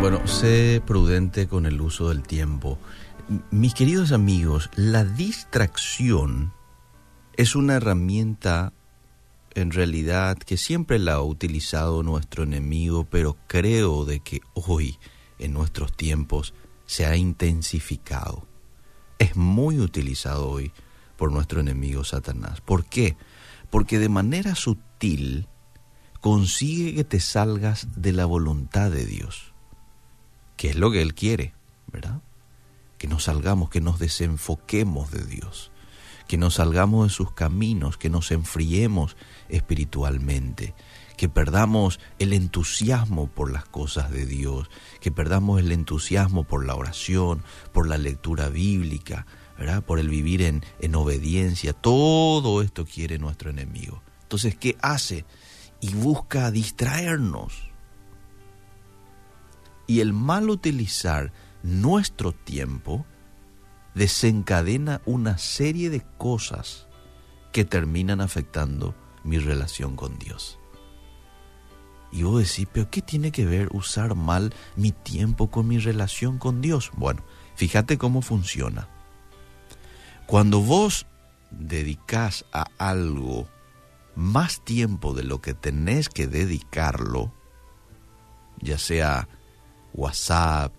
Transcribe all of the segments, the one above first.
Bueno, sé prudente con el uso del tiempo. Mis queridos amigos, la distracción es una herramienta en realidad que siempre la ha utilizado nuestro enemigo, pero creo de que hoy, en nuestros tiempos, se ha intensificado. Es muy utilizado hoy por nuestro enemigo Satanás. ¿Por qué? Porque de manera sutil consigue que te salgas de la voluntad de Dios, que es lo que Él quiere, ¿verdad? Que nos salgamos, que nos desenfoquemos de Dios, que nos salgamos de sus caminos, que nos enfriemos espiritualmente, que perdamos el entusiasmo por las cosas de Dios, que perdamos el entusiasmo por la oración, por la lectura bíblica, ¿verdad? por el vivir en, en obediencia. Todo esto quiere nuestro enemigo. Entonces, ¿qué hace? y busca distraernos. Y el mal utilizar nuestro tiempo desencadena una serie de cosas que terminan afectando mi relación con Dios. Y vos decís, pero ¿qué tiene que ver usar mal mi tiempo con mi relación con Dios? Bueno, fíjate cómo funciona. Cuando vos dedicas a algo más tiempo de lo que tenés que dedicarlo, ya sea WhatsApp,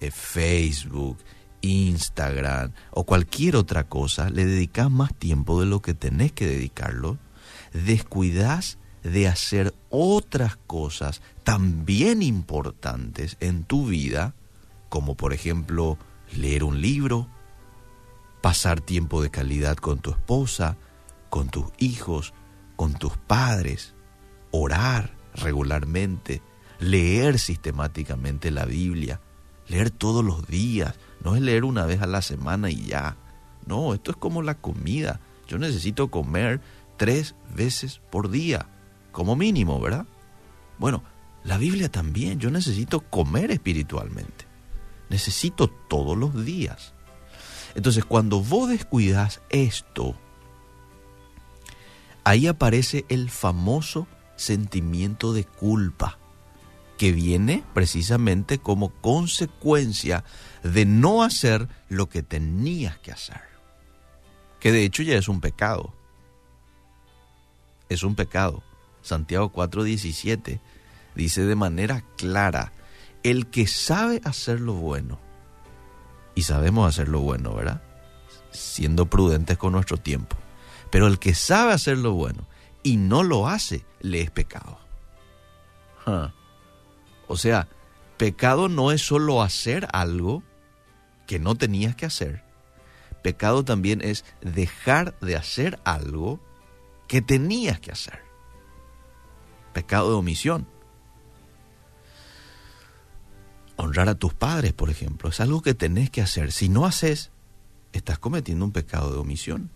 eh, Facebook, Instagram o cualquier otra cosa, le dedicas más tiempo de lo que tenés que dedicarlo, descuidás de hacer otras cosas también importantes en tu vida, como por ejemplo leer un libro, pasar tiempo de calidad con tu esposa, con tus hijos, con tus padres, orar regularmente, leer sistemáticamente la Biblia, leer todos los días, no es leer una vez a la semana y ya. No, esto es como la comida. Yo necesito comer tres veces por día, como mínimo, ¿verdad? Bueno, la Biblia también, yo necesito comer espiritualmente. Necesito todos los días. Entonces, cuando vos descuidas esto, ahí aparece el famoso sentimiento de culpa, que viene precisamente como consecuencia de no hacer lo que tenías que hacer, que de hecho ya es un pecado. Es un pecado. Santiago 4:17 dice de manera clara, el que sabe hacer lo bueno, y sabemos hacer lo bueno, ¿verdad? Siendo prudentes con nuestro tiempo pero el que sabe hacer lo bueno y no lo hace, le es pecado. O sea, pecado no es solo hacer algo que no tenías que hacer. Pecado también es dejar de hacer algo que tenías que hacer. Pecado de omisión. Honrar a tus padres, por ejemplo, es algo que tenés que hacer. Si no haces, estás cometiendo un pecado de omisión.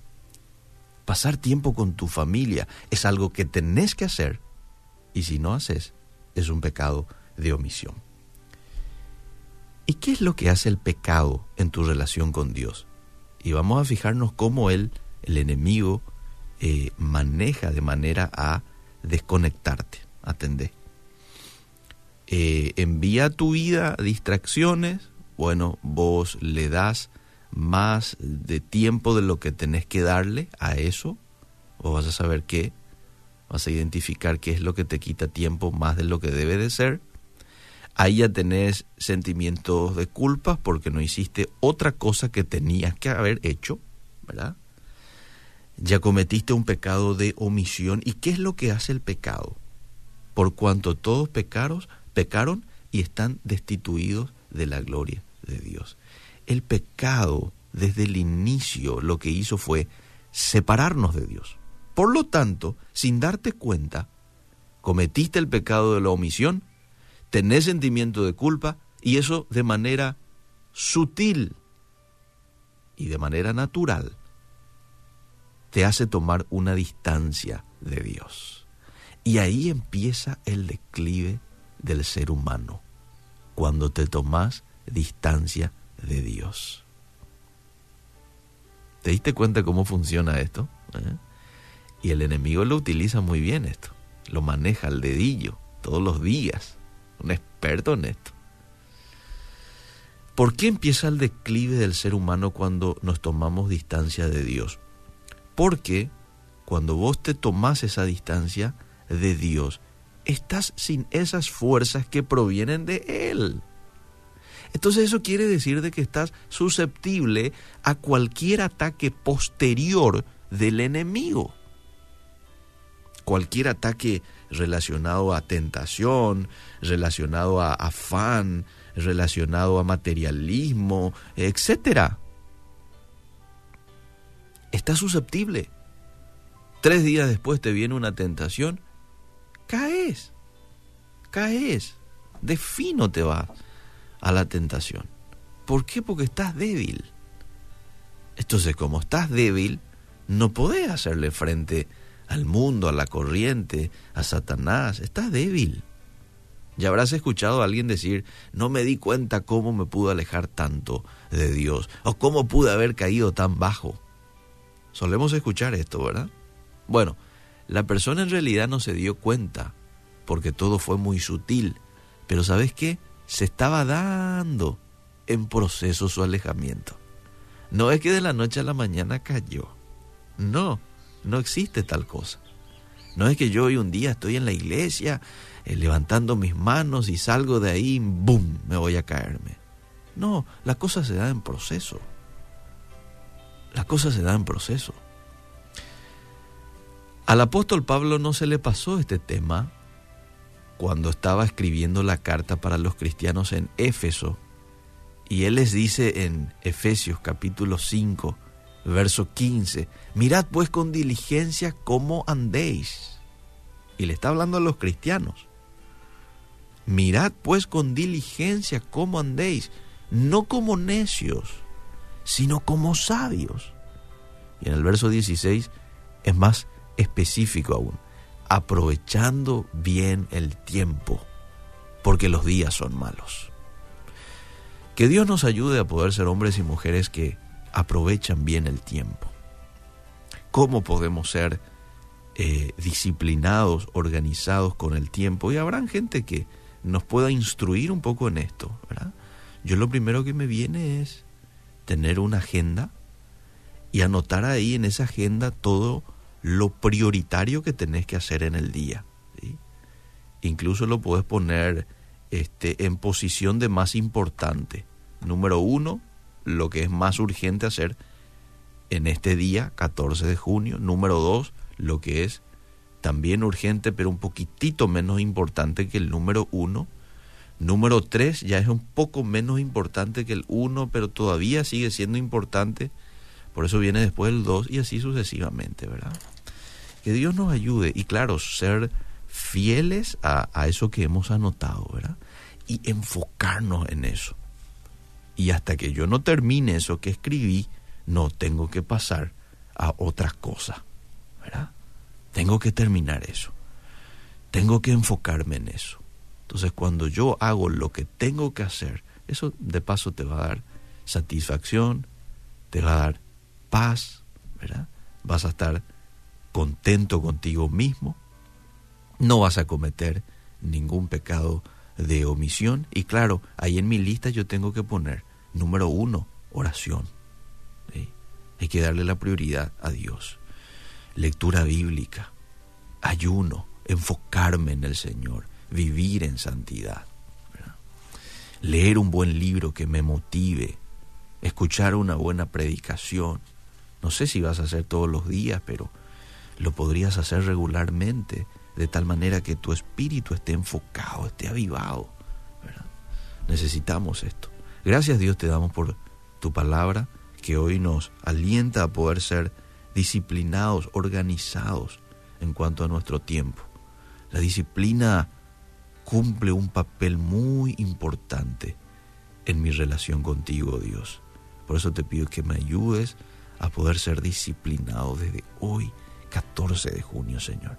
Pasar tiempo con tu familia es algo que tenés que hacer y si no haces es un pecado de omisión. ¿Y qué es lo que hace el pecado en tu relación con Dios? Y vamos a fijarnos cómo él, el enemigo, eh, maneja de manera a desconectarte. Atendé. Eh, envía a tu vida distracciones. Bueno, vos le das más de tiempo de lo que tenés que darle a eso, o vas a saber qué, vas a identificar qué es lo que te quita tiempo más de lo que debe de ser. Ahí ya tenés sentimientos de culpa porque no hiciste otra cosa que tenías que haber hecho, ¿verdad? Ya cometiste un pecado de omisión. ¿Y qué es lo que hace el pecado? Por cuanto todos pecaron, pecaron y están destituidos de la gloria de Dios. El pecado desde el inicio lo que hizo fue separarnos de Dios. Por lo tanto, sin darte cuenta, cometiste el pecado de la omisión, tenés sentimiento de culpa y eso de manera sutil y de manera natural te hace tomar una distancia de Dios. Y ahí empieza el declive del ser humano, cuando te tomas distancia de Dios. ¿Te diste cuenta cómo funciona esto? ¿Eh? Y el enemigo lo utiliza muy bien esto. Lo maneja al dedillo todos los días. Un experto en esto. ¿Por qué empieza el declive del ser humano cuando nos tomamos distancia de Dios? Porque cuando vos te tomás esa distancia de Dios, estás sin esas fuerzas que provienen de Él. Entonces eso quiere decir de que estás susceptible a cualquier ataque posterior del enemigo. Cualquier ataque relacionado a tentación, relacionado a afán, relacionado a materialismo, etcétera. Estás susceptible. Tres días después te viene una tentación, caes, caes, de fino te vas a la tentación. ¿Por qué? Porque estás débil. Entonces, como estás débil, no podés hacerle frente al mundo, a la corriente, a Satanás. Estás débil. Ya habrás escuchado a alguien decir, no me di cuenta cómo me pude alejar tanto de Dios, o cómo pude haber caído tan bajo. Solemos escuchar esto, ¿verdad? Bueno, la persona en realidad no se dio cuenta, porque todo fue muy sutil, pero ¿sabes qué? Se estaba dando en proceso su alejamiento. No es que de la noche a la mañana cayó. No, no existe tal cosa. No es que yo hoy un día estoy en la iglesia eh, levantando mis manos y salgo de ahí, ¡boom!, me voy a caerme. No, la cosa se da en proceso. La cosa se da en proceso. Al apóstol Pablo no se le pasó este tema cuando estaba escribiendo la carta para los cristianos en Éfeso. Y él les dice en Efesios capítulo 5, verso 15, mirad pues con diligencia cómo andéis. Y le está hablando a los cristianos. Mirad pues con diligencia cómo andéis, no como necios, sino como sabios. Y en el verso 16 es más específico aún, aprovechando bien el tiempo, porque los días son malos. Que Dios nos ayude a poder ser hombres y mujeres que aprovechan bien el tiempo. ¿Cómo podemos ser eh, disciplinados, organizados con el tiempo? Y habrá gente que nos pueda instruir un poco en esto. ¿verdad? Yo lo primero que me viene es tener una agenda y anotar ahí en esa agenda todo lo prioritario que tenés que hacer en el día. Incluso lo puedes poner este, en posición de más importante. Número uno, lo que es más urgente hacer en este día, 14 de junio. Número dos, lo que es también urgente, pero un poquitito menos importante que el número uno. Número tres ya es un poco menos importante que el uno, pero todavía sigue siendo importante. Por eso viene después el dos y así sucesivamente, ¿verdad? Que Dios nos ayude y claro, ser fieles a, a eso que hemos anotado, ¿verdad? Y enfocarnos en eso. Y hasta que yo no termine eso que escribí, no tengo que pasar a otras cosas, ¿verdad? Tengo que terminar eso. Tengo que enfocarme en eso. Entonces, cuando yo hago lo que tengo que hacer, eso de paso te va a dar satisfacción, te va a dar paz. Vas a estar contento contigo mismo, no vas a cometer ningún pecado de omisión. Y claro, ahí en mi lista yo tengo que poner, número uno, oración. Hay que darle la prioridad a Dios. Lectura bíblica, ayuno, enfocarme en el Señor, vivir en santidad. Leer un buen libro que me motive, escuchar una buena predicación. No sé si vas a hacer todos los días, pero lo podrías hacer regularmente de tal manera que tu espíritu esté enfocado, esté avivado. Necesitamos esto. Gracias Dios te damos por tu palabra que hoy nos alienta a poder ser disciplinados, organizados en cuanto a nuestro tiempo. La disciplina cumple un papel muy importante en mi relación contigo, Dios. Por eso te pido que me ayudes a poder ser disciplinado desde hoy, 14 de junio, Señor